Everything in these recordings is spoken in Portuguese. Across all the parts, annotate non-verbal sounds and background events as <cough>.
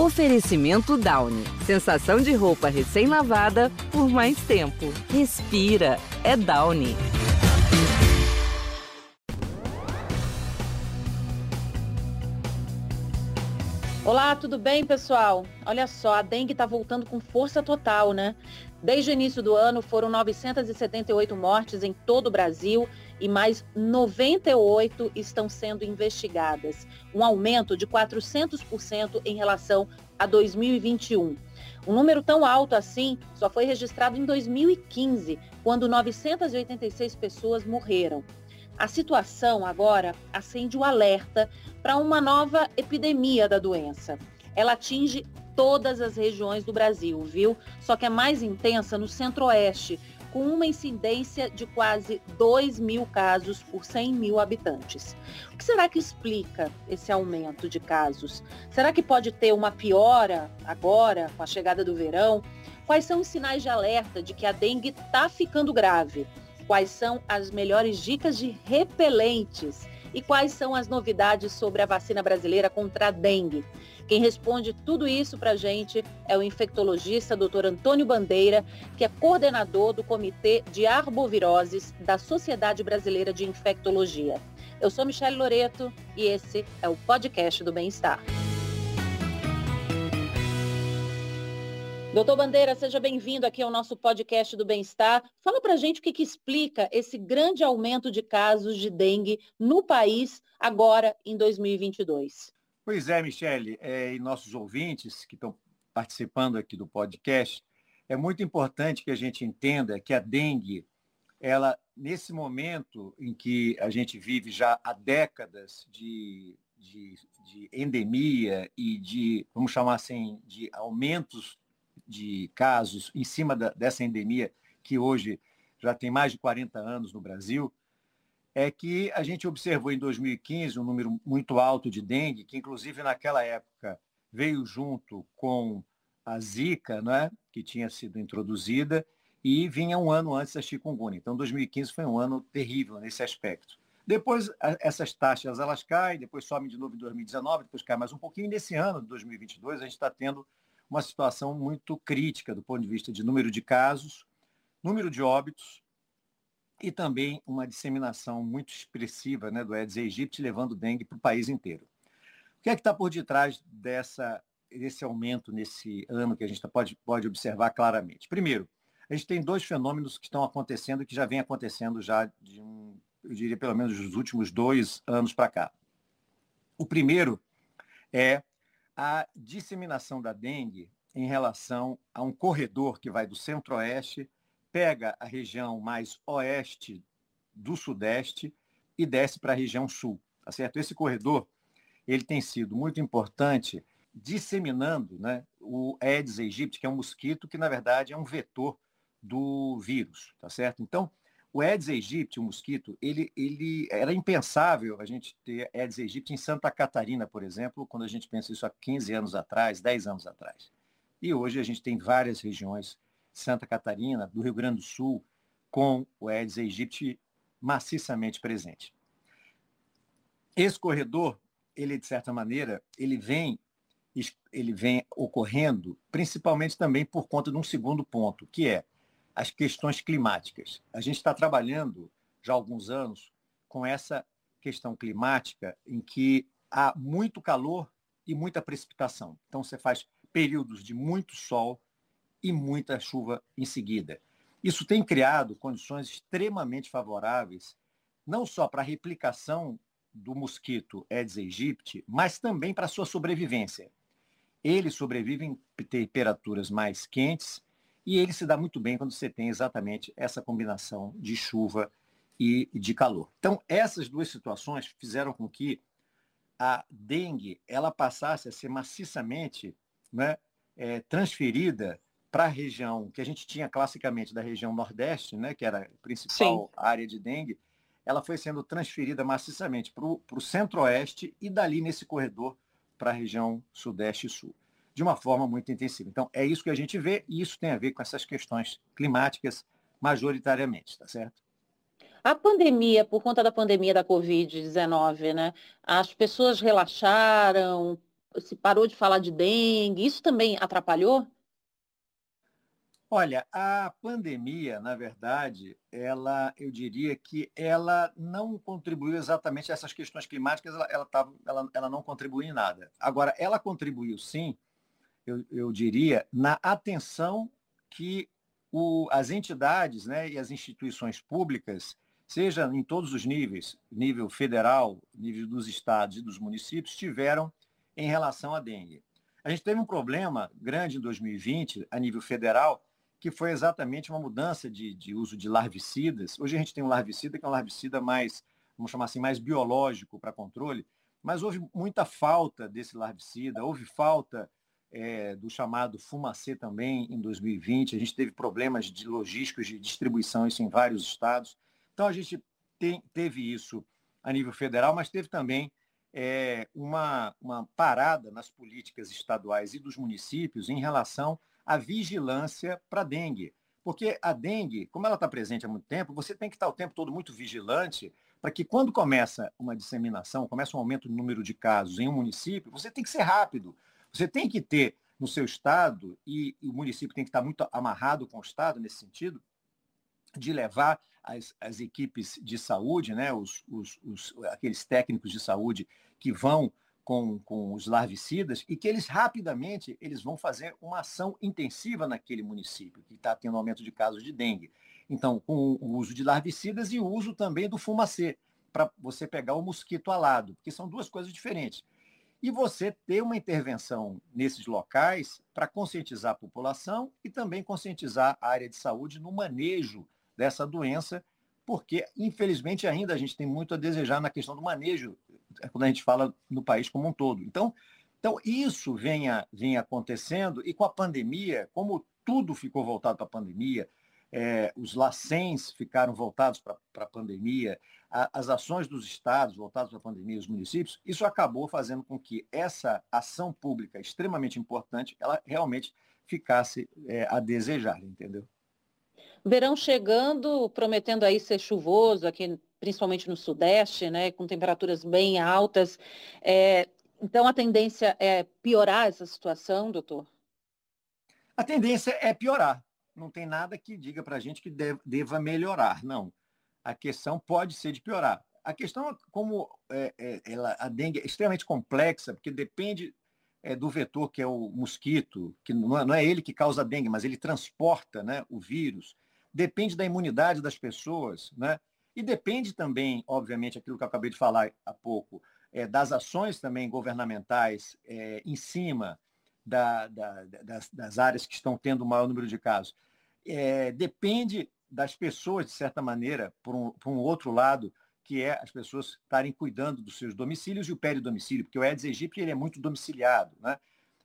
Oferecimento Downy. Sensação de roupa recém-lavada por mais tempo. Respira. É Downy. Olá, tudo bem, pessoal? Olha só, a dengue está voltando com força total, né? Desde o início do ano, foram 978 mortes em todo o Brasil e mais 98 estão sendo investigadas, um aumento de 400% em relação a 2021. Um número tão alto assim só foi registrado em 2015, quando 986 pessoas morreram. A situação agora acende o alerta para uma nova epidemia da doença. Ela atinge todas as regiões do Brasil, viu? Só que é mais intensa no centro-oeste, com uma incidência de quase 2 mil casos por 100 mil habitantes. O que será que explica esse aumento de casos? Será que pode ter uma piora agora, com a chegada do verão? Quais são os sinais de alerta de que a dengue está ficando grave? quais são as melhores dicas de repelentes e quais são as novidades sobre a vacina brasileira contra a dengue. Quem responde tudo isso para a gente é o infectologista Dr. Antônio Bandeira, que é coordenador do Comitê de Arboviroses da Sociedade Brasileira de Infectologia. Eu sou Michele Loreto e esse é o podcast do Bem-Estar. Doutor Bandeira, seja bem-vindo aqui ao nosso podcast do Bem-Estar. Fala para gente o que, que, explica esse grande aumento de casos de dengue no país agora em 2022. Pois é, Michele, é, e nossos ouvintes que estão participando aqui do podcast, é muito importante que a gente entenda que a dengue, ela, nesse momento em que a gente vive já há décadas de, de, de endemia e de, vamos chamar assim, de aumentos de casos em cima da, dessa endemia, que hoje já tem mais de 40 anos no Brasil, é que a gente observou em 2015 um número muito alto de dengue, que inclusive naquela época veio junto com a Zika, né, que tinha sido introduzida, e vinha um ano antes da chikungunya. Então, 2015 foi um ano terrível nesse aspecto. Depois, essas taxas elas caem, depois sobem de novo em 2019, depois cai mais um pouquinho. E nesse ano de 2022, a gente está tendo uma situação muito crítica do ponto de vista de número de casos, número de óbitos e também uma disseminação muito expressiva né, do Aedes aegypti, levando dengue para o país inteiro. O que é que está por detrás dessa, desse aumento nesse ano que a gente pode, pode observar claramente? Primeiro, a gente tem dois fenômenos que estão acontecendo, que já vem acontecendo já de um, eu diria pelo menos dos últimos dois anos para cá. O primeiro é a disseminação da dengue em relação a um corredor que vai do centro-oeste, pega a região mais oeste do sudeste e desce para a região sul, tá certo? Esse corredor, ele tem sido muito importante disseminando né, o Aedes aegypti, que é um mosquito que, na verdade, é um vetor do vírus, tá certo? Então, o Aedes aegypti, o mosquito, ele, ele era impensável a gente ter Aedes aegypti em Santa Catarina, por exemplo, quando a gente pensa isso há 15 anos atrás, 10 anos atrás. E hoje a gente tem várias regiões, Santa Catarina, do Rio Grande do Sul, com o Aedes aegypti maciçamente presente. Esse corredor, ele de certa maneira, ele vem ele vem ocorrendo principalmente também por conta de um segundo ponto, que é as questões climáticas. A gente está trabalhando já há alguns anos com essa questão climática em que há muito calor e muita precipitação. Então, você faz períodos de muito sol e muita chuva em seguida. Isso tem criado condições extremamente favoráveis, não só para a replicação do mosquito Aedes aegypti, mas também para a sua sobrevivência. Ele sobrevive em temperaturas mais quentes e ele se dá muito bem quando você tem exatamente essa combinação de chuva e de calor. Então, essas duas situações fizeram com que a dengue ela passasse a ser maciçamente né, é, transferida para a região que a gente tinha classicamente da região nordeste, né, que era a principal Sim. área de dengue, ela foi sendo transferida maciçamente para o centro-oeste e dali nesse corredor para a região sudeste e sul de uma forma muito intensiva. Então, é isso que a gente vê e isso tem a ver com essas questões climáticas majoritariamente, tá certo? A pandemia, por conta da pandemia da Covid-19, né? As pessoas relaxaram, se parou de falar de dengue, isso também atrapalhou? Olha, a pandemia, na verdade, ela, eu diria que ela não contribuiu exatamente a essas questões climáticas, ela, ela, tava, ela, ela não contribuiu em nada. Agora, ela contribuiu sim, eu, eu diria, na atenção que o, as entidades né, e as instituições públicas, seja em todos os níveis, nível federal, nível dos estados e dos municípios, tiveram em relação à dengue. A gente teve um problema grande em 2020, a nível federal, que foi exatamente uma mudança de, de uso de larvicidas. Hoje a gente tem um larvicida que é um larvicida mais, vamos chamar assim, mais biológico para controle, mas houve muita falta desse larvicida, houve falta é, do chamado fumacê também em 2020. A gente teve problemas de logísticos de distribuição, isso em vários estados. Então a gente tem, teve isso a nível federal, mas teve também é, uma, uma parada nas políticas estaduais e dos municípios em relação a vigilância para dengue. Porque a dengue, como ela está presente há muito tempo, você tem que estar o tempo todo muito vigilante para que quando começa uma disseminação, começa um aumento no número de casos em um município, você tem que ser rápido. Você tem que ter no seu estado, e, o município tem que estar muito amarrado com o estado nesse sentido, de levar as, as equipes de saúde, né, os, os, os, aqueles técnicos de saúde que vão com, com os larvicidas e que eles rapidamente eles vão fazer uma ação intensiva naquele município que está tendo aumento de casos de dengue. Então, com o uso de larvicidas e o uso também do fumacê, para você pegar o mosquito alado, porque são duas coisas diferentes. E você ter uma intervenção nesses locais para conscientizar a população e também conscientizar a área de saúde no manejo dessa doença, porque, infelizmente, ainda a gente tem muito a desejar na questão do manejo é quando a gente fala no país como um todo. Então, então isso vem, a, vem acontecendo e com a pandemia, como tudo ficou voltado para a pandemia, é, os LACENs ficaram voltados para a pandemia, a, as ações dos estados voltadas a pandemia, os municípios, isso acabou fazendo com que essa ação pública extremamente importante, ela realmente ficasse é, a desejar, entendeu? Verão chegando, prometendo aí ser chuvoso aqui principalmente no Sudeste, né, com temperaturas bem altas. É, então, a tendência é piorar essa situação, doutor? A tendência é piorar. Não tem nada que diga para a gente que deva melhorar, não. A questão pode ser de piorar. A questão, como é, é, ela, a dengue é extremamente complexa, porque depende é, do vetor que é o mosquito, que não é, não é, ele que causa dengue, mas ele transporta né, o vírus. Depende da imunidade das pessoas, né? E depende também, obviamente, aquilo que eu acabei de falar há pouco, é, das ações também governamentais é, em cima da, da, das, das, áreas que estão tendo o maior número de casos. É, depende das pessoas, de certa maneira, por um, por um outro lado, que é as pessoas estarem cuidando dos seus domicílios e o peridomicílio, porque o Aedes aegypti ele é muito domiciliado. Né?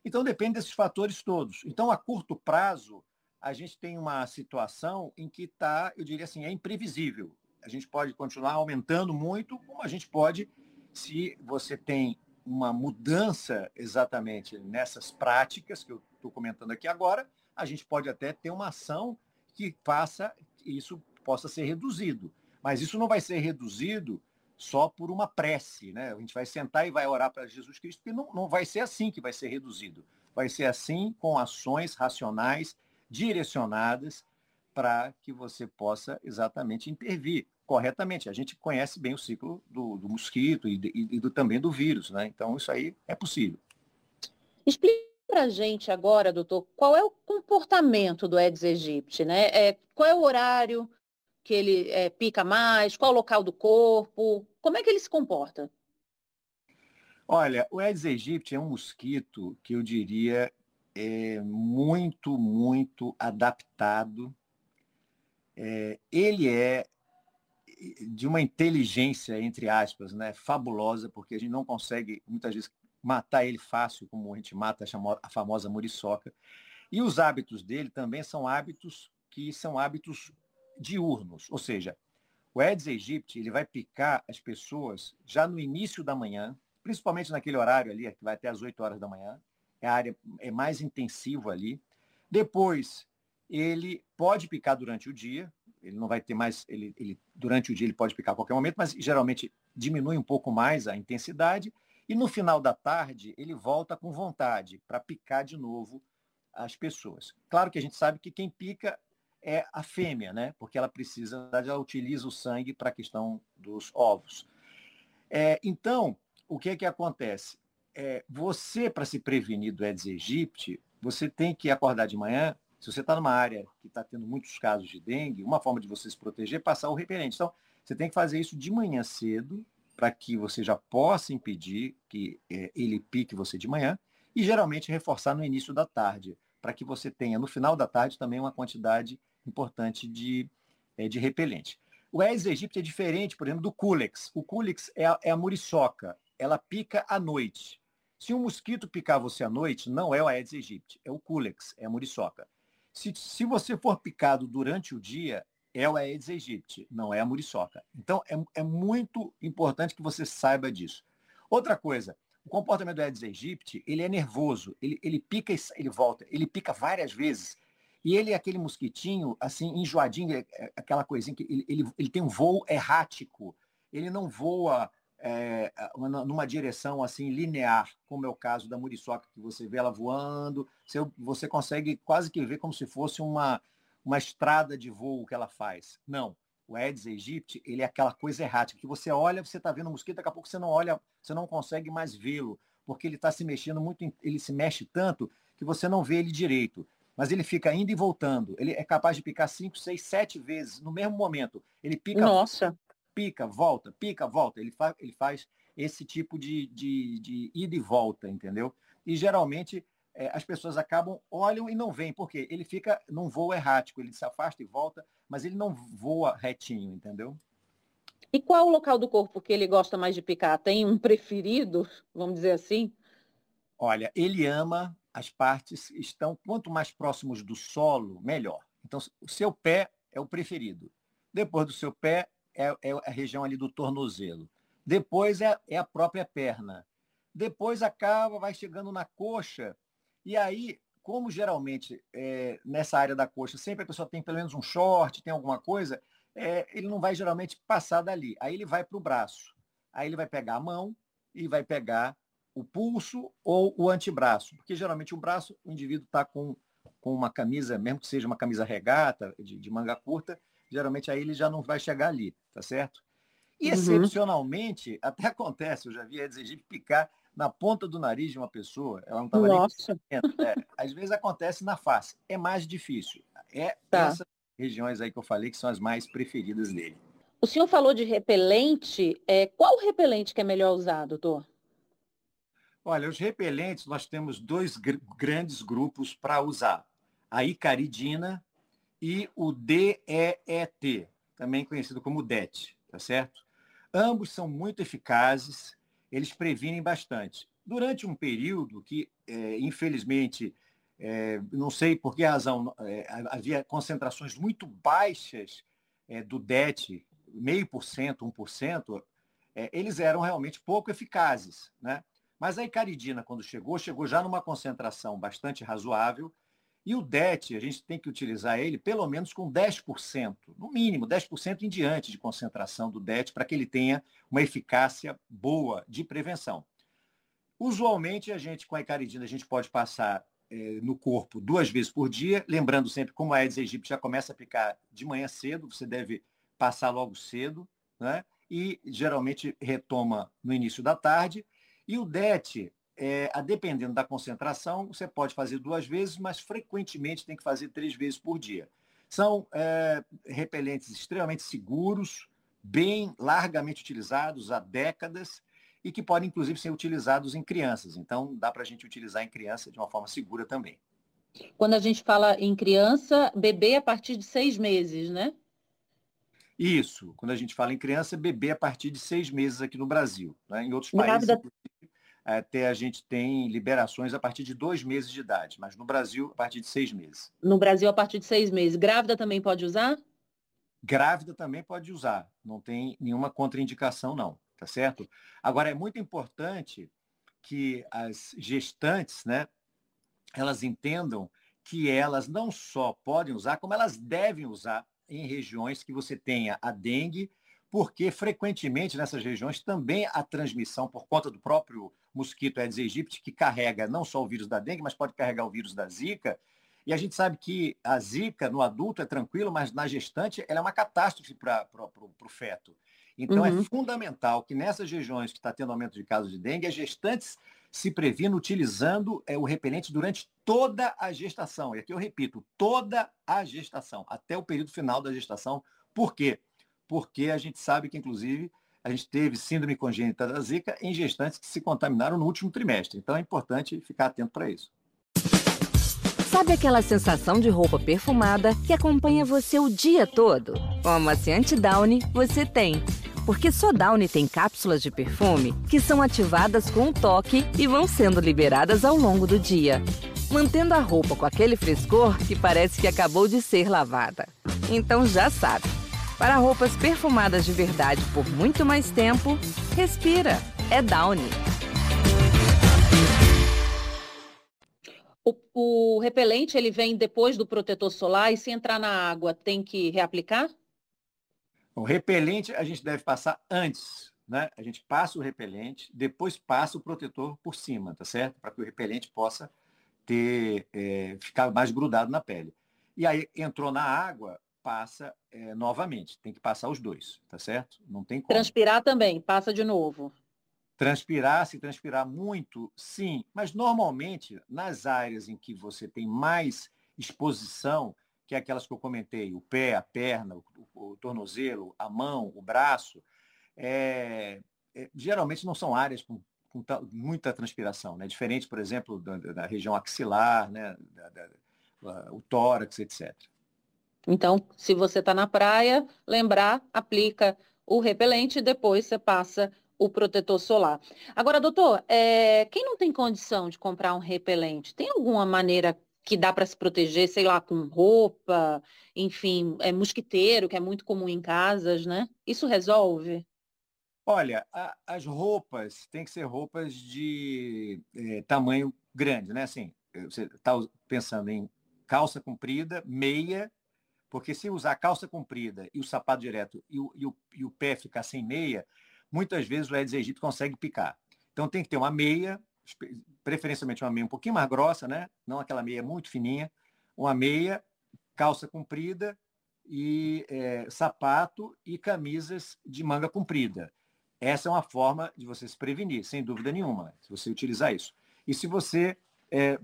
Então, depende desses fatores todos. Então, a curto prazo, a gente tem uma situação em que está, eu diria assim, é imprevisível a gente pode continuar aumentando muito, como a gente pode, se você tem uma mudança exatamente nessas práticas que eu estou comentando aqui agora, a gente pode até ter uma ação que faça isso possa ser reduzido. Mas isso não vai ser reduzido só por uma prece, né? A gente vai sentar e vai orar para Jesus Cristo, porque não, não vai ser assim que vai ser reduzido. Vai ser assim com ações racionais, direcionadas, para que você possa exatamente intervir corretamente. A gente conhece bem o ciclo do, do mosquito e, e, e do, também do vírus, né? Então, isso aí é possível. Explica para a gente agora, doutor, qual é o comportamento do Aedes aegypti, né? É, qual é o horário que ele é, pica mais? Qual o local do corpo? Como é que ele se comporta? Olha, o Aedes aegypti é um mosquito que eu diria é muito, muito adaptado. É, ele é de uma inteligência, entre aspas, né, fabulosa, porque a gente não consegue, muitas vezes, matar ele fácil, como a gente mata a famosa muriçoca. E os hábitos dele também são hábitos que são hábitos diurnos, ou seja, o Aedes aegypti ele vai picar as pessoas já no início da manhã, principalmente naquele horário ali, que vai até as 8 horas da manhã, é a área é mais intensivo ali. Depois, ele pode picar durante o dia, ele não vai ter mais, ele, ele, durante o dia ele pode picar a qualquer momento, mas geralmente diminui um pouco mais a intensidade E no final da tarde, ele volta com vontade para picar de novo as pessoas. Claro que a gente sabe que quem pica é a fêmea, né? Porque ela precisa, ela utiliza o sangue para a questão dos ovos. É, então, o que é que acontece? É, você, para se prevenir do Aedes aegypti, você tem que acordar de manhã. Se você está numa área que está tendo muitos casos de dengue, uma forma de você se proteger é passar o repelente. Então, você tem que fazer isso de manhã cedo, para que você já possa impedir que é, ele pique você de manhã, e geralmente reforçar no início da tarde, para que você tenha no final da tarde também uma quantidade importante de, é, de repelente. O Aedes aegypti é diferente, por exemplo, do Culex. O Culex é a, é a muriçoca, ela pica à noite. Se um mosquito picar você à noite, não é o Aedes aegypti, é o Culex, é a muriçoca. Se, se você for picado durante o dia, é o Aedes aegypti, não é a muriçoca. Então, é, é muito importante que você saiba disso. Outra coisa, o comportamento do Aedes aegypti, ele é nervoso, ele, ele pica e ele volta, ele pica várias vezes. E ele é aquele mosquitinho, assim, enjoadinho, é, é aquela coisinha que ele, ele, ele tem um voo errático. Ele não voa é, numa direção assim linear, como é o caso da muriçoca, que você vê ela voando, você, você consegue quase que ver como se fosse uma, uma estrada de voo que ela faz. Não. O Aedes aegypti, ele é aquela coisa errática, que você olha, você está vendo o mosquito, daqui a pouco você não olha, você não consegue mais vê-lo, porque ele está se mexendo muito, ele se mexe tanto que você não vê ele direito mas ele fica indo e voltando. Ele é capaz de picar cinco, seis, sete vezes no mesmo momento. Ele pica, Nossa. pica, volta, pica, volta. Ele, fa ele faz esse tipo de, de, de ida e volta, entendeu? E geralmente é, as pessoas acabam, olham e não veem, porque ele fica num voo errático, ele se afasta e volta, mas ele não voa retinho, entendeu? E qual o local do corpo que ele gosta mais de picar? Tem um preferido, vamos dizer assim? Olha, ele ama as partes estão, quanto mais próximos do solo, melhor. Então, o seu pé é o preferido. Depois do seu pé, é, é a região ali do tornozelo. Depois é, é a própria perna. Depois acaba, vai chegando na coxa. E aí, como geralmente é, nessa área da coxa, sempre a pessoa tem pelo menos um short, tem alguma coisa, é, ele não vai geralmente passar dali. Aí ele vai para o braço. Aí ele vai pegar a mão e vai pegar o pulso ou o antebraço, porque geralmente o braço, o indivíduo está com, com uma camisa, mesmo que seja uma camisa regata, de, de, manga curta, geralmente aí ele já não vai chegar ali, tá certo? E, uhum. excepcionalmente, <laughs> até acontece, eu já vi a exigir picar na ponta do nariz de uma pessoa, ela não estava nem... É, às vezes acontece na face, é mais difícil. É tá. essas regiões aí que eu falei que são as mais preferidas dele. O senhor falou de repelente, é, qual repelente que é melhor usar, doutor? Olha, os repelentes, nós temos dois gr grandes grupos para usar. A icaridina e o DEET, também conhecido como DET, tá certo? Ambos são muito eficazes, eles previnem bastante. Durante um período que, é, infelizmente, é, não sei por que razão, é, havia concentrações muito baixas é, do DET, meio por cento, um por cento, é, eles eram realmente pouco eficazes, né? Mas a icaridina, quando chegou, chegou já numa concentração bastante razoável. E o DET, a gente tem que utilizar ele pelo menos com 10%, no mínimo 10% em diante de concentração do DET, para que ele tenha uma eficácia boa de prevenção. Usualmente, a gente, com a icaridina, a gente pode passar eh, no corpo duas vezes por dia, lembrando sempre, como a Aedes aegypti já começa a picar de manhã cedo, você deve passar logo cedo, né? e geralmente retoma no início da tarde, e o DET, é, a dependendo da concentração, você pode fazer duas vezes, mas frequentemente tem que fazer três vezes por dia. São é, repelentes extremamente seguros, bem largamente utilizados há décadas e que podem, inclusive, ser utilizados em crianças. Então, dá para a gente utilizar em criança de uma forma segura também. Quando a gente fala em criança, bebê a partir de seis meses, né? Isso. Quando a gente fala em criança, bebê a partir de seis meses aqui no Brasil. Né? Em outros países, Grávida até a gente tem liberações a partir de dois meses de idade, mas no Brasil, a partir de seis meses. No Brasil, a partir de seis meses. Grávida também pode usar? Grávida também pode usar. Não tem nenhuma contraindicação, não. Tá certo? Agora, é muito importante que as gestantes, né, elas entendam que elas não só podem usar, como elas devem usar em regiões que você tenha a dengue, porque frequentemente nessas regiões também a transmissão por conta do próprio mosquito Aedes aegypti, que carrega não só o vírus da dengue, mas pode carregar o vírus da zika. E a gente sabe que a zika no adulto é tranquilo, mas na gestante ela é uma catástrofe para o feto. Então é uhum. é fundamental que nessas regiões que está tendo aumento de casos de dengue, as gestantes se previnam utilizando é, o repelente durante toda a gestação. E aqui eu repito, toda a gestação, até o período final da gestação. Por quê? Porque a gente sabe que, inclusive, a gente teve síndrome congênita da Zika em gestantes que se contaminaram no último trimestre. Então é importante ficar atento para isso. Sabe aquela sensação de roupa perfumada que acompanha você o dia todo? Com a amaciante Downy, você tem. Porque só Downy tem cápsulas de perfume que são ativadas com um toque e vão sendo liberadas ao longo do dia, mantendo a roupa com aquele frescor que parece que acabou de ser lavada. Então já sabe, para roupas perfumadas de verdade por muito mais tempo, respira. É Downy. O, o, repelente ele vem depois do protetor solar e se entrar na água tem que reaplicar? O repelente a gente deve passar antes, né? A gente passa o repelente, depois passa o protetor por cima, tá certo? Para que o repelente possa ter é, ficar mais grudado na pele. E aí entrou na água, passa é, novamente. Tem que passar os dois, tá certo? Não tem como. Transpirar também, passa de novo. Transpirar, se transpirar muito, sim. Mas normalmente, nas áreas em que você tem mais exposição, que é aquelas que eu comentei, o pé, a perna, o, o tornozelo, a mão, o braço, é, é, geralmente não são áreas com, com muita transpiração, né? Diferente, por exemplo, da, da região axilar, né? Da, da, o tórax, etc. Então, se você está na praia, lembrar, aplica o repelente e depois você passa o protetor solar. Agora, doutor, é, quem não tem condição de comprar um repelente, tem alguma maneira que dá para se proteger, sei lá, com roupa, enfim, é mosquiteiro, que é muito comum em casas, né? Isso resolve? Olha, a, as roupas têm que ser roupas de é, tamanho grande, né? Assim, você está pensando em calça comprida, meia porque se usar calça comprida e o sapato direto e o, e o, e o pé ficar sem meia, muitas vezes o Aedes aegypti consegue picar. Então tem que ter uma meia, preferencialmente uma meia um pouquinho mais grossa, né? não aquela meia muito fininha, uma meia, calça comprida e é, sapato e camisas de manga comprida. Essa é uma forma de você se prevenir, sem dúvida nenhuma, se você utilizar isso. E se você é,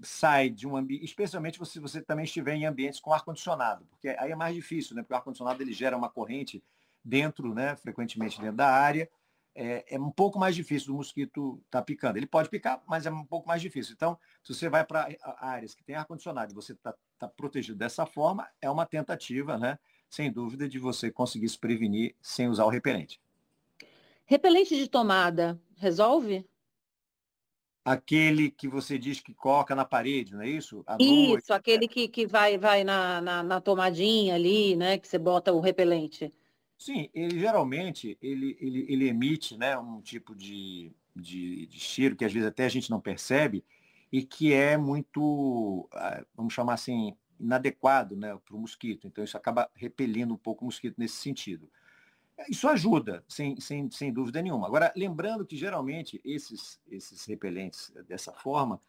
sai de um ambiente, especialmente se você também estiver em ambientes com ar-condicionado, porque aí é mais difícil, né? Porque o ar-condicionado ele gera uma corrente dentro, né? Frequentemente dentro da área. É, é um pouco mais difícil do mosquito estar tá picando. Ele pode picar, mas é um pouco mais difícil. Então, se você vai para áreas que tem ar-condicionado e você está tá protegido dessa forma, é uma tentativa, né? Sem dúvida, de você conseguir se prevenir sem usar o repelente. Repelente de tomada resolve? Aquele que você diz que coloca na parede, não é isso? À isso, noite. aquele que, que vai, vai na, na, na, tomadinha ali, né? Que você bota o repelente. Sim, ele geralmente ele, ele, ele emite né, um tipo de, de, de cheiro que às vezes até a gente não percebe e que é muito, ah, vamos chamar assim, inadequado né, para o mosquito. Então isso acaba repelindo um pouco o mosquito nesse sentido. Isso ajuda, sem, sem, sem dúvida nenhuma. Agora, lembrando que geralmente esses, esses repelentes dessa forma,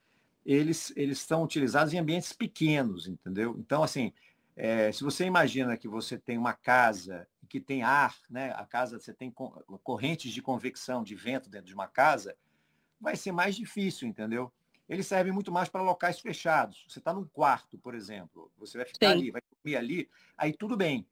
eles, eles são utilizados em ambientes pequenos, entendeu? Então, assim, é, se você imagina que você tem uma casa que tem ar, né? A casa você tem correntes de convecção de vento dentro de uma casa, vai ser mais difícil, entendeu? Ele serve muito mais para locais fechados. Você está num quarto, por exemplo, você vai ficar Sim. ali, vai dormir ali, aí tudo bem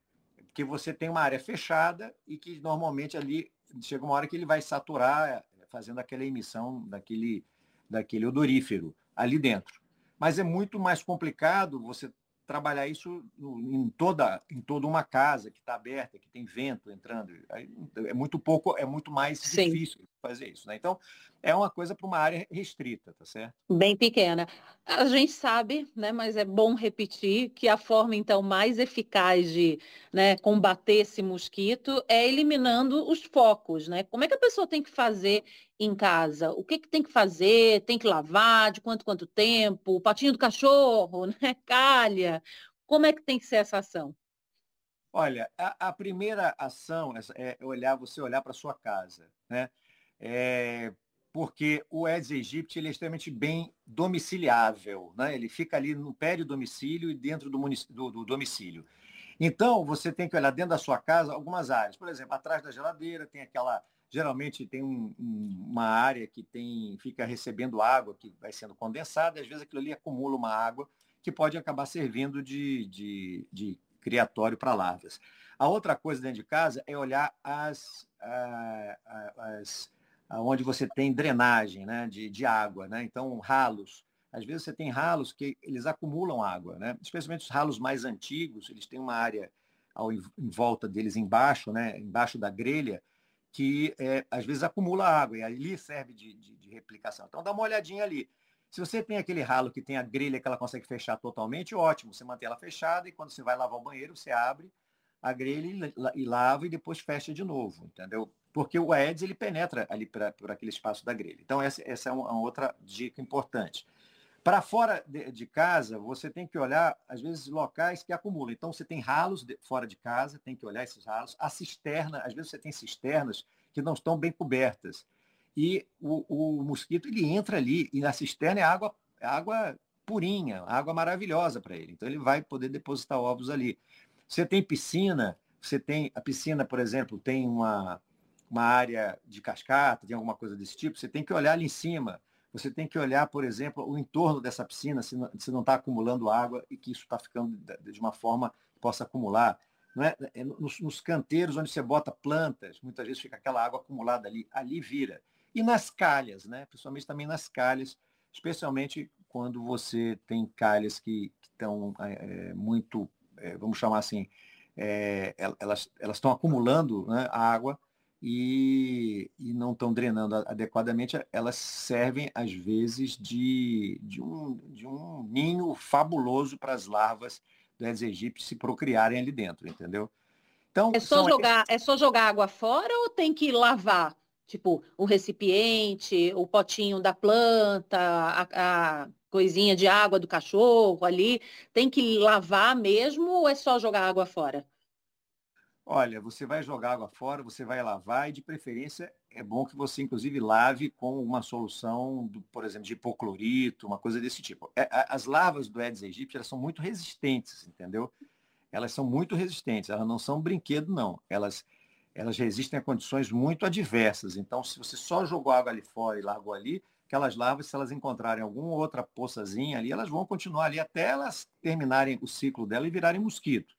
que você tem uma área fechada e que normalmente ali chega uma hora que ele vai saturar, eh, fazendo aquela emissão daquele, daquele odorífero ali dentro. Mas é muito mais complicado você trabalhar isso em toda, em toda uma casa que está aberta, que tem vento entrando. É muito pouco, é muito mais Sim. difícil fazer isso. Né? Então, é uma coisa para uma área restrita, tá certo? Bem pequena. A gente sabe, né, mas é bom repetir que a forma, então, mais eficaz de né, combater esse mosquito é eliminando os focos. Né? Como é que a pessoa tem que fazer em casa? O que, que tem que fazer? Tem que lavar? De quanto quanto tempo? O patinho do cachorro, <laughs> né? Calha? Como é que tem que ser essa ação? Olha, a, a primeira ação é olhar, você olhar para sua casa, né? É, porque o Aedes aegypti ele é extremamente bem domiciliável, né? Ele fica ali no pé do domicílio e dentro do, do, do domicílio. Então, você tem que olhar dentro da sua casa algumas áreas. Por exemplo, atrás da geladeira tem aquela geralmente tem um, um, uma área que tem fica recebendo água que vai sendo condensada, e às vezes aquilo ali acumula uma água que pode acabar servindo de, de, de criatório para larvas. A outra coisa dentro de casa é olhar as, as onde você tem drenagem né, de, de água, né? então ralos. Às vezes você tem ralos que eles acumulam água, né? especialmente os ralos mais antigos, eles têm uma área ao, em volta deles embaixo, né? embaixo da grelha, que é, às vezes acumula água e ali serve de, de, de, replicação. Então dá uma olhadinha ali. Se você tem aquele ralo que tem a grelha que ela consegue fechar totalmente, ótimo. Você mantém ela fechada e quando você vai lavar o banheiro, você abre a grelha e, lava e depois fecha de novo, entendeu? Porque o Aedes ele penetra ali pra, por aquele espaço da grelha. Então essa, essa é uma outra dica importante. Para fora de, casa, você tem que olhar, às vezes, locais que acumulam. Então, você tem ralos de, fora de casa, tem que olhar esses ralos. A cisterna, às vezes você tem cisternas que não estão bem cobertas. E o, o mosquito, ele entra ali, e na cisterna é água, é água purinha, água maravilhosa para ele. Então, ele vai poder depositar ovos ali. Você tem piscina, você tem, a piscina, por exemplo, tem uma, uma área de cascata, tem alguma coisa desse tipo, você tem que olhar ali em cima você tem que olhar, por exemplo, o entorno dessa piscina, se não está acumulando água e que isso está ficando de uma forma que possa acumular. Não é? é nos, nos, canteiros onde você bota plantas, muitas vezes fica aquela água acumulada ali, ali vira. E nas calhas, né? principalmente também nas calhas, especialmente quando você tem calhas que estão é, muito, é, vamos chamar assim, é, elas estão acumulando né, água e, e não estão drenando adequadamente, elas servem, às vezes, de, de, um, de um ninho fabuloso para as larvas do Aedes aegypti se procriarem ali dentro, entendeu? Então, é, só jogar, é só jogar água fora ou tem que lavar? Tipo, o recipiente, o potinho da planta, a, a coisinha de água do cachorro ali, tem que lavar mesmo ou é só jogar água fora? Olha, você vai jogar água fora, você vai lavar e, de preferência, é bom que você, inclusive, lave com uma solução, do, por exemplo, de hipoclorito, uma coisa desse tipo. É, as larvas do Aedes aegypti, elas são muito resistentes, entendeu? Elas são muito resistentes, elas não são brinquedo, não. Elas, elas resistem a condições muito adversas. Então, se você só jogou água ali fora e largou ali, aquelas larvas, se elas encontrarem alguma outra poçazinha ali, elas vão continuar ali até elas terminarem o ciclo dela e virarem mosquito.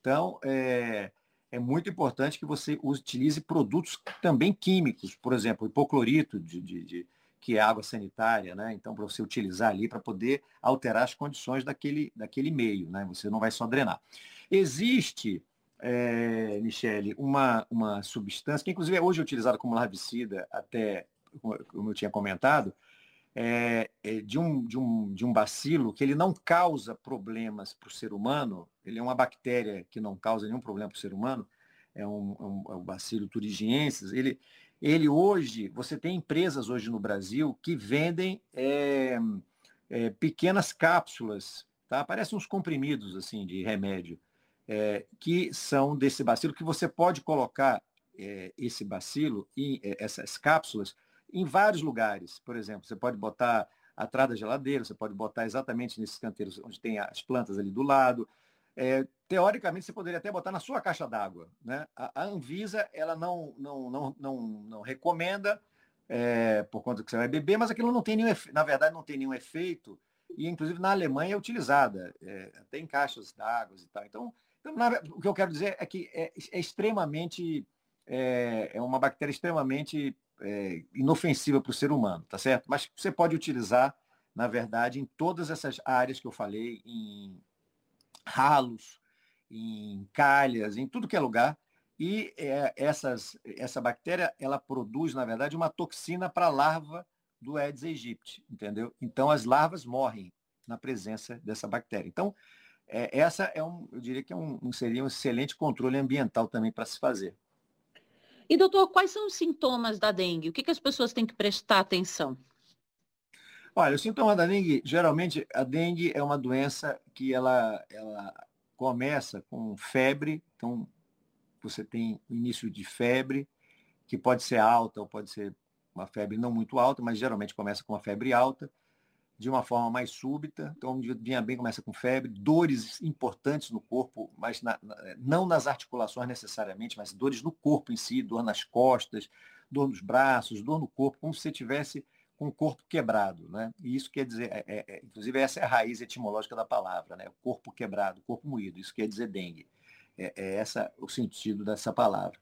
Então, é, é muito importante que você utilize produtos também químicos, por exemplo, hipoclorito, de, de, de que é água sanitária, né? Então, para você utilizar ali para poder alterar as condições daquele, daquele meio, né? Você não vai só drenar. Existe, é, Michele, uma, uma substância, que inclusive é hoje utilizada como larvicida, até, como eu tinha comentado, é, de, um, de, um, de um bacilo que ele não causa problemas para o ser humano, ele é uma bactéria que não causa nenhum problema para o ser humano, é um, é um, é um bacilo turigiensis, ele, ele hoje, você tem empresas hoje no Brasil que vendem é, é, pequenas cápsulas, tá? Parecem uns comprimidos assim de remédio, é, que são desse bacilo, que você pode colocar esse bacilo e essas cápsulas em vários lugares. Por exemplo, você pode botar atrás da geladeira, você pode botar exatamente nesses canteiros onde tem as plantas ali do lado. É, teoricamente, você poderia até botar na sua caixa d'água. Né? A, a, Anvisa ela não, não, não, não, não recomenda é, por conta que você vai beber, mas aquilo não tem nenhum na verdade não tem nenhum efeito e inclusive na Alemanha é utilizada é, até em caixas d'água e tal. Então, então na, o que eu quero dizer é que é, é extremamente é, é, uma bactéria extremamente é, inofensiva para o ser humano, tá certo? Mas você pode utilizar, na verdade, em todas essas áreas que eu falei, em ralos, em calhas, em tudo que é lugar. E é, essas, essa bactéria, ela produz, na verdade, uma toxina para a larva do Aedes aegypti, entendeu? Então, as larvas morrem na presença dessa bactéria. Então, é, essa é um, eu diria que é um, seria um excelente controle ambiental também para se fazer. E, doutor, quais são os sintomas da dengue? O que, que as pessoas têm que prestar atenção? Olha, o sintoma da dengue, geralmente, a dengue é uma doença que ela, ela começa com febre, então você tem início de febre, que pode ser alta ou pode ser uma febre não muito alta, mas geralmente começa com uma febre alta, de uma forma mais súbita. Então, vinha bem começa com febre, dores importantes no corpo, mas na, não nas articulações necessariamente, mas dores no corpo em si, dor nas costas, dor nos braços, dor no corpo, como se você tivesse com o corpo quebrado, né? E isso quer dizer, é, é, é, inclusive essa é a raiz etimológica da palavra, né? O corpo quebrado, corpo moído, isso quer dizer dengue. É, é essa o sentido dessa palavra.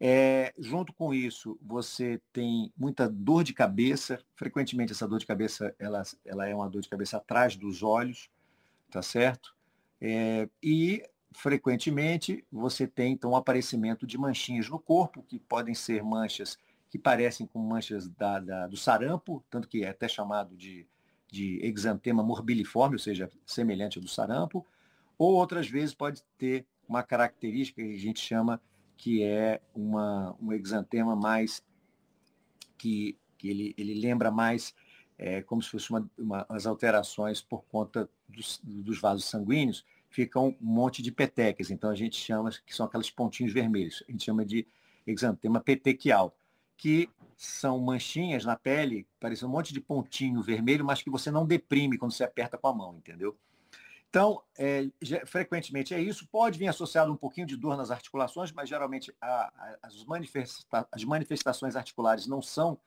É, junto com isso, você tem muita dor de cabeça. Frequentemente essa dor de cabeça, ela, ela é uma dor de cabeça atrás dos olhos, tá certo? É, e frequentemente você tem então o aparecimento de manchinhas no corpo, que podem ser manchas que parecem com manchas da, da, do sarampo, tanto que é até chamado de, de exantema morbiliforme, ou seja, semelhante ao do sarampo, ou outras vezes pode ter uma característica que a gente chama que é uma, um exantema mais que, que ele, ele lembra mais é, como se fosse uma, uma, as alterações por conta dos, dos vasos sanguíneos, ficam um monte de petecas. Então a gente chama, que são aqueles pontinhos vermelhos, a gente chama de exantema petequial que são manchinhas na pele, parece um monte de pontinho vermelho, mas que você não deprime quando você aperta com a mão, entendeu? Então, é, frequentemente é isso. Pode vir associado um pouquinho de dor nas articulações, mas geralmente a, a, as, manifesta as, manifestações articulares não são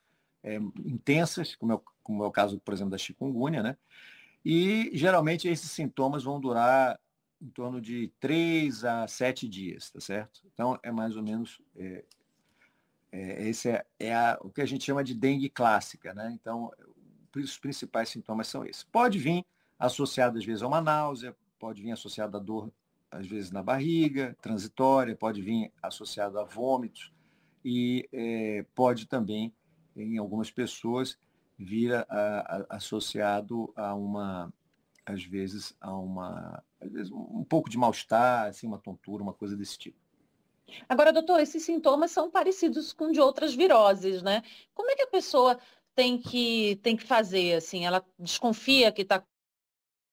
é, intensas, como é, o, como é o caso, por exemplo, da chikungunya, né? E geralmente esses sintomas vão durar em torno de três a sete dias, tá certo? Então, é mais ou menos é, esse é, é a, o que a gente chama de dengue clássica, né? Então, os principais sintomas são esses. Pode vir associado, às vezes, a uma náusea, pode vir associado a dor, às vezes, na barriga, transitória, pode vir associado a vômitos e é, pode também, em algumas pessoas, vir a, a, associado a uma, às vezes, a uma, vezes, um pouco de mal-estar, assim, uma tontura, uma coisa desse tipo. Agora, doutor, esses sintomas são parecidos com de outras viroses, né? Como é que a pessoa tem que, tem que fazer, assim? Ela desconfia que está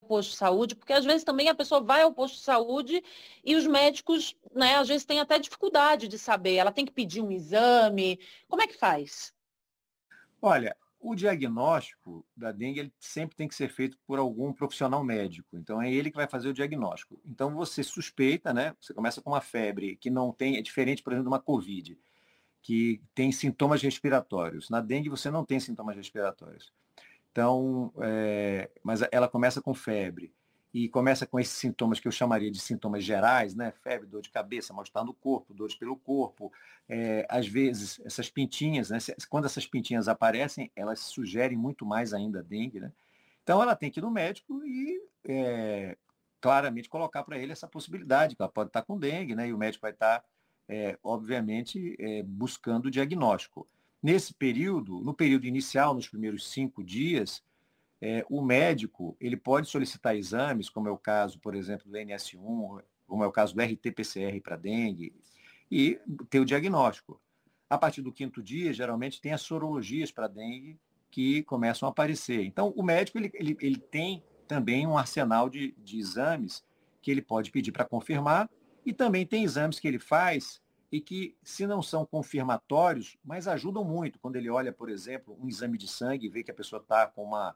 posto de saúde, porque às vezes também a pessoa vai ao posto de saúde e os médicos, né, às vezes têm até dificuldade de saber, ela tem que pedir um exame. Como é que faz? Olha, o diagnóstico da dengue ele sempre tem que ser feito por algum profissional médico. Então é ele que vai fazer o diagnóstico. Então você suspeita, né? Você começa com uma febre que não tem, é diferente, por exemplo, de uma COVID, que tem sintomas respiratórios. Na dengue você não tem sintomas respiratórios. Então, é, mas ela começa com febre e começa com esses sintomas que eu chamaria de sintomas gerais, né? Febre, dor de cabeça, mal-estar no corpo, dores pelo corpo. É, às vezes, essas pintinhas, né? Quando essas pintinhas aparecem, elas sugerem muito mais ainda a dengue, né? Então, ela tem que ir no médico e é, claramente colocar para ele essa possibilidade, que ela pode estar com dengue, né? E o médico vai estar, é, obviamente, buscando o diagnóstico. Nesse período, no período inicial, nos primeiros cinco dias, é, o médico ele pode solicitar exames, como é o caso, por exemplo, do NS1, como é o caso do RT-PCR para dengue, e ter o diagnóstico. A partir do quinto dia, geralmente tem as sorologias para dengue que começam a aparecer. Então, o médico ele, ele, ele tem também um arsenal de, de exames que ele pode pedir para confirmar, e também tem exames que ele faz e que, se não são confirmatórios, mas ajudam muito. Quando ele olha, por exemplo, um exame de sangue e vê que a pessoa está com uma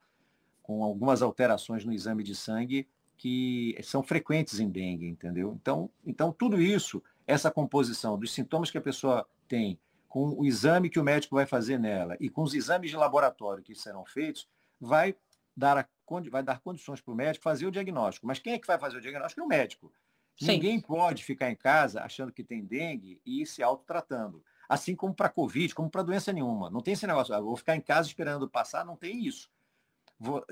com algumas alterações no exame de sangue que são frequentes em dengue, entendeu? Então, então tudo isso, essa composição dos sintomas que a pessoa tem, com o exame que o médico vai fazer nela e com os exames de laboratório que serão feitos, vai dar, a, vai dar condições para o médico fazer o diagnóstico. Mas quem é que vai fazer o diagnóstico? É o médico. Sim. Ninguém pode ficar em casa achando que tem dengue e ir se autotratando. Assim como para Covid, como para doença nenhuma. Não tem esse negócio, ah, vou ficar em casa esperando passar, não tem isso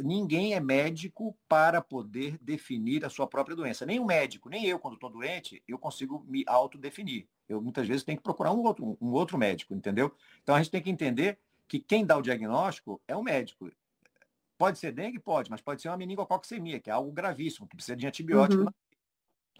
ninguém é médico para poder definir a sua própria doença. Nem o médico, nem eu, quando estou doente, eu consigo me autodefinir. Eu muitas vezes tenho que procurar um outro, um outro médico, entendeu? Então a gente tem que entender que quem dá o diagnóstico é o médico. Pode ser dengue? Pode, mas pode ser uma meningococcemia, que é algo gravíssimo, que precisa de antibiótico, uhum.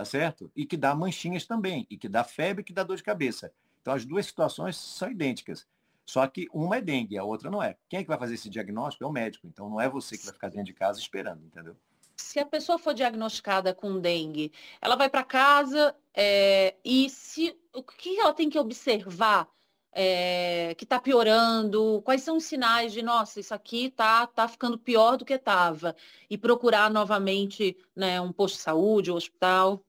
Tá certo? E que dá manchinhas também, e que dá febre, que dá dor de cabeça. Então as duas situações são idênticas. Só que uma é dengue, a outra não é. Quem é que vai fazer esse diagnóstico é o médico. Então não é você que vai ficar dentro de casa esperando, entendeu? se a pessoa for diagnosticada com dengue, ela vai para casa é, e se o que ela tem que observar é, que está piorando? Quais são os sinais de, nossa, isso aqui está tá ficando pior do que estava? E procurar novamente né, um posto de saúde, um hospital?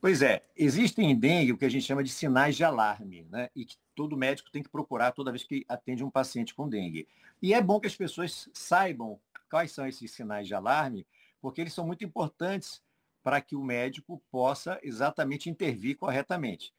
Pois é, existem em dengue o que a gente chama de sinais de alarme, né? E que todo médico tem que procurar toda vez que atende um paciente com dengue. E é bom que as pessoas saibam quais são esses sinais de alarme, porque eles são muito importantes para que o médico possa exatamente intervir corretamente.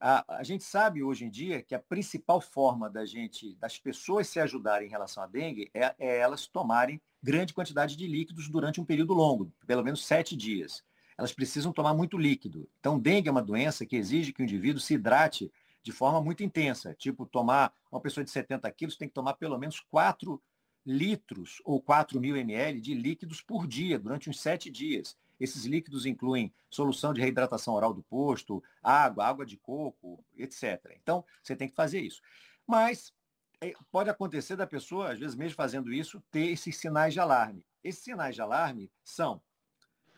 A, a, gente sabe hoje em dia que a principal forma da gente, das pessoas se ajudarem em relação à dengue é, é elas tomarem grande quantidade de líquidos durante um período longo, pelo menos sete dias. Elas precisam tomar muito líquido. Então, dengue é uma doença que exige que o indivíduo se hidrate de forma muito intensa. Tipo, tomar, uma pessoa de 70 quilos tem que tomar pelo menos 4 litros ou 4 mil ml de líquidos por dia, durante uns 7 dias. Esses líquidos incluem solução de reidratação oral do posto, água, água de coco, etc. Então, você tem que fazer isso. Mas é, pode acontecer da pessoa, às vezes mesmo fazendo isso, ter esses sinais de alarme. Esses sinais de alarme são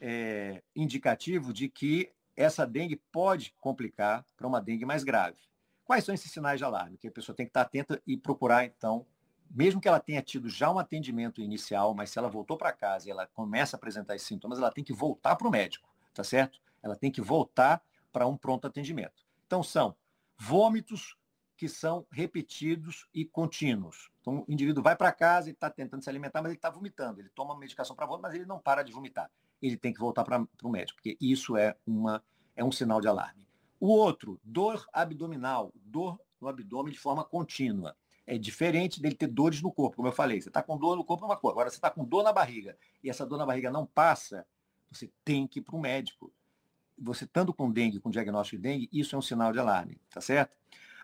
é, indicativos de que essa dengue pode complicar para uma dengue mais grave. Quais são esses sinais de alarme? Que a pessoa tem que estar atenta e procurar, então, mesmo que ela tenha tido já um atendimento inicial, mas se ela voltou para casa e ela começa a apresentar esses sintomas, ela tem que voltar para o médico, tá certo? Ela tem que voltar para um pronto atendimento. Então, são vômitos que são repetidos e contínuos. Então, o indivíduo vai para casa e está tentando se alimentar, mas ele está vomitando. Ele toma medicação para vômito, mas ele não para de vomitar. Ele tem que voltar para o médico, porque isso é, uma, é um sinal de alarme. O outro, dor abdominal, dor no abdômen de forma contínua. É diferente dele ter dores no corpo, como eu falei. Você está com dor no corpo é uma coisa. Agora, você está com dor na barriga e essa dor na barriga não passa, você tem que ir para o médico. Você estando com dengue, com diagnóstico de dengue, isso é um sinal de alarme, tá certo?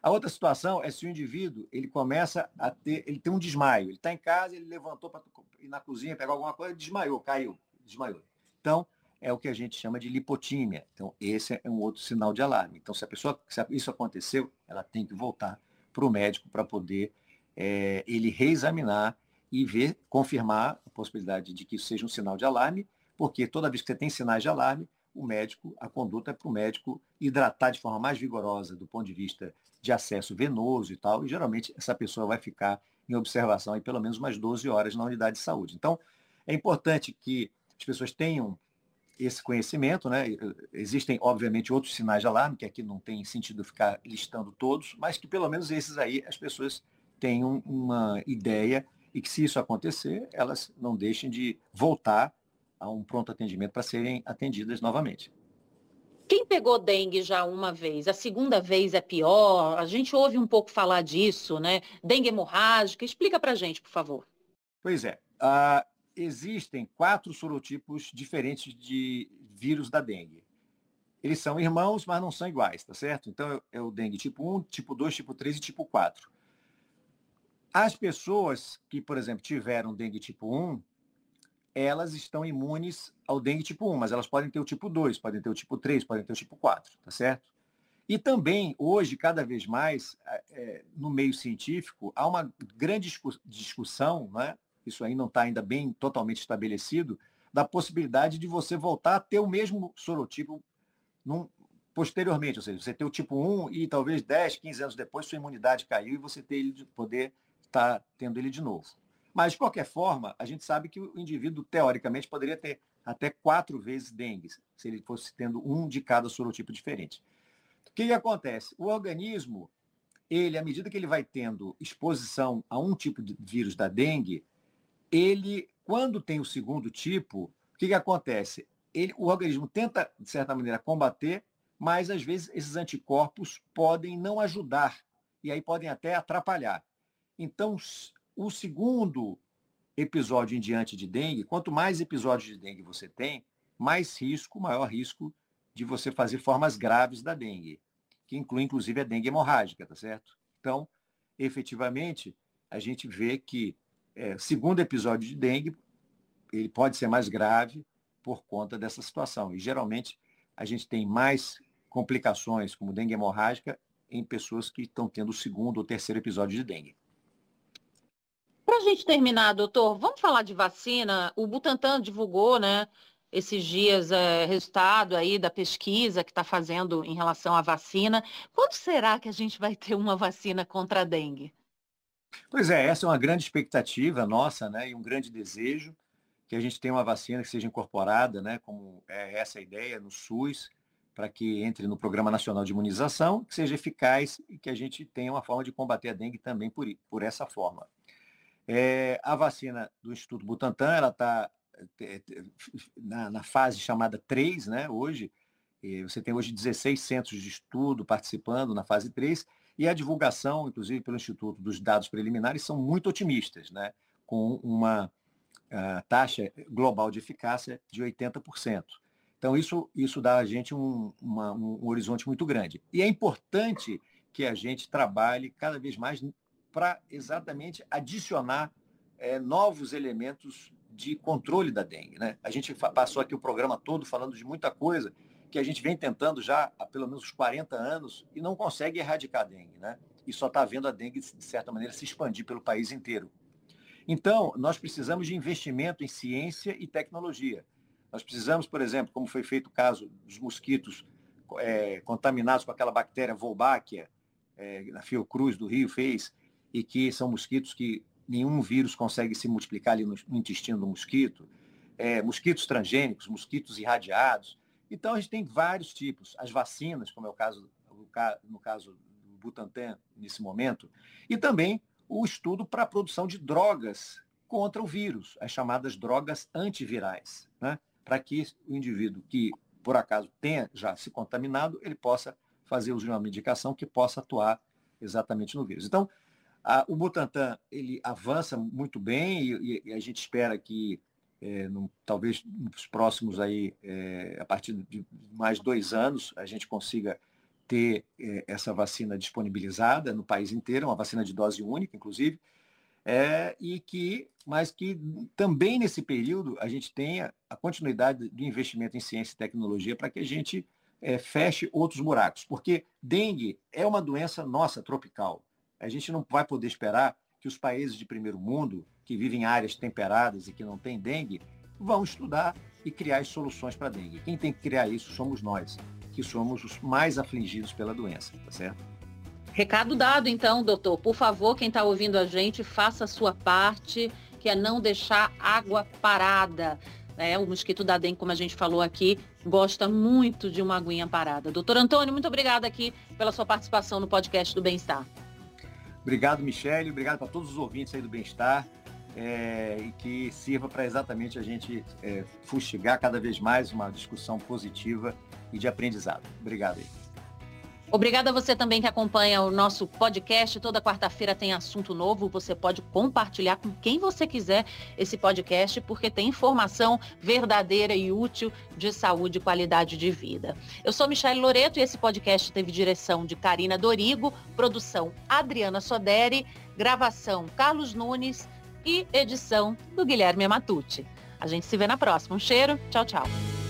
A outra situação é se o indivíduo ele começa a ter, ele tem um desmaio. Ele está em casa, ele levantou para ir na cozinha, pegar alguma coisa, desmaiou, caiu, desmaiou. Então, é o que a gente chama de lipotímia. Então, esse é um outro sinal de alarme. Então, se a pessoa, se isso aconteceu, ela tem que voltar para o médico para poder é, ele reexaminar e ver, confirmar a possibilidade de que isso seja um sinal de alarme, porque toda vez que você tem sinais de alarme, o médico, a conduta é para o médico hidratar de forma mais vigorosa do ponto de vista de acesso venoso e tal, e geralmente essa pessoa vai ficar em observação aí pelo menos umas 12 horas na unidade de saúde. Então, é importante que as pessoas tenham esse conhecimento, né? Existem, obviamente, outros sinais de alarme, que aqui não tem sentido ficar listando todos, mas que pelo menos esses aí as pessoas tenham uma ideia e que se isso acontecer, elas não deixem de voltar a um pronto atendimento para serem atendidas novamente. Quem pegou dengue já uma vez, a segunda vez é pior? A gente ouve um pouco falar disso, né? Dengue hemorrágica. Explica para gente, por favor. Pois é. Uh, existem quatro sorotipos diferentes de vírus da dengue. Eles são irmãos, mas não são iguais, tá certo? Então é o dengue tipo 1, tipo 2, tipo 3 e tipo 4. As pessoas que, por exemplo, tiveram dengue tipo 1, elas estão imunes ao dengue tipo 1, mas elas podem ter o tipo 2, podem ter o tipo 3, podem ter o tipo 4, tá certo? E também, hoje, cada vez mais, é, no meio científico, há uma grande discussão né, isso aí não está ainda bem totalmente estabelecido, da possibilidade de você voltar a ter o mesmo sorotipo num, posteriormente, ou seja, você ter o tipo 1 e talvez 10, 15 anos depois sua imunidade caiu e você ter ele, poder estar tá tendo ele de novo. Mas, de qualquer forma, a gente sabe que o indivíduo, teoricamente, poderia ter até quatro vezes dengue, se ele fosse tendo um de cada sorotipo diferente. O que, que acontece? O organismo, ele, à medida que ele vai tendo exposição a um tipo de vírus da dengue, ele, quando tem o segundo tipo, o que, que acontece? Ele, o organismo tenta, de certa maneira, combater, mas às vezes esses anticorpos podem não ajudar e aí podem até atrapalhar. Então, o segundo episódio em diante de dengue, quanto mais episódios de dengue você tem, mais risco, maior risco de você fazer formas graves da dengue, que inclui inclusive a dengue hemorrágica, tá certo? Então, efetivamente, a gente vê que é, segundo episódio de dengue, ele pode ser mais grave por conta dessa situação. E geralmente a gente tem mais complicações, como dengue hemorrágica, em pessoas que estão tendo o segundo ou terceiro episódio de dengue. Para a gente terminar, doutor, vamos falar de vacina. O Butantan divulgou, né, esses dias é, resultado aí da pesquisa que está fazendo em relação à vacina. Quando será que a gente vai ter uma vacina contra a dengue? Pois é, essa é uma grande expectativa nossa, né, e um grande desejo que a gente tenha uma vacina que seja incorporada, né, como é essa a ideia no SUS, para que entre no Programa Nacional de Imunização, que seja eficaz e que a gente tenha uma forma de combater a dengue também por, por essa forma. É, a vacina do Instituto Butantan, ela está na, na, fase chamada 3, né, hoje, você tem hoje 16 centros de estudo participando na fase 3, e a divulgação, inclusive pelo Instituto, dos dados preliminares são muito otimistas, né, com uma uh, taxa global de eficácia de 80%. Então, isso, isso dá a gente um, uma, um horizonte muito grande. E é importante que a gente trabalhe cada vez mais para exatamente adicionar é, novos elementos de controle da dengue. Né? A gente passou aqui o programa todo falando de muita coisa que a gente vem tentando já há pelo menos 40 anos e não consegue erradicar a dengue. Né? E só está vendo a dengue, de certa maneira, se expandir pelo país inteiro. Então, nós precisamos de investimento em ciência e tecnologia. Nós precisamos, por exemplo, como foi feito o caso dos mosquitos é, contaminados com aquela bactéria Wolbachia, é, na Fiocruz do Rio fez, e que são mosquitos que nenhum vírus consegue se multiplicar ali no, no intestino do mosquito, é, mosquitos transgênicos, mosquitos irradiados. Então, a gente tem vários tipos. As vacinas, como é o caso, no caso do Butantan, nesse momento, e também o estudo para a produção de drogas contra o vírus, as chamadas drogas antivirais, né? para que o indivíduo que, por acaso, tenha já se contaminado, ele possa fazer uso de uma medicação que possa atuar exatamente no vírus. Então, a, o Butantan ele avança muito bem e, e a gente espera que é, no, talvez nos próximos aí, é, a partir de mais dois anos, a gente consiga ter é, essa vacina disponibilizada no país inteiro, uma vacina de dose única, inclusive, e que, mas que também nesse período a gente tenha a continuidade do investimento em ciência e tecnologia para que a gente feche outros buracos, porque dengue é uma doença nossa tropical. A gente não vai poder esperar que os países de primeiro mundo, que vivem em áreas temperadas e que não têm dengue, vão estudar e criar soluções para dengue. Quem tem que criar isso somos nós, que somos os mais afligidos pela doença, tá certo? Recado dado, então, doutor. Por favor, quem está ouvindo a gente, faça a sua parte, que é não deixar água parada. É, o mosquito da dengue, como a gente falou aqui, gosta muito de uma aguinha parada. Doutor Antônio, muito obrigada aqui pela sua participação no podcast do Bem-Estar. Obrigado, Michele. Obrigado para todos os ouvintes aí do Bem-Estar. É, e que sirva para exatamente a gente é, fustigar cada vez mais uma discussão positiva e de aprendizado. Obrigado aí. Obrigada a você também que acompanha o nosso podcast. Toda quarta-feira tem assunto novo. Você pode compartilhar com quem você quiser esse podcast, porque tem informação verdadeira e útil de saúde e qualidade de vida. Eu sou Michelle Loreto e esse podcast teve direção de Karina Dorigo, produção Adriana Soderi, gravação Carlos Nunes e edição do Guilherme Matucci. A gente se vê na próxima. Um cheiro. Tchau, tchau.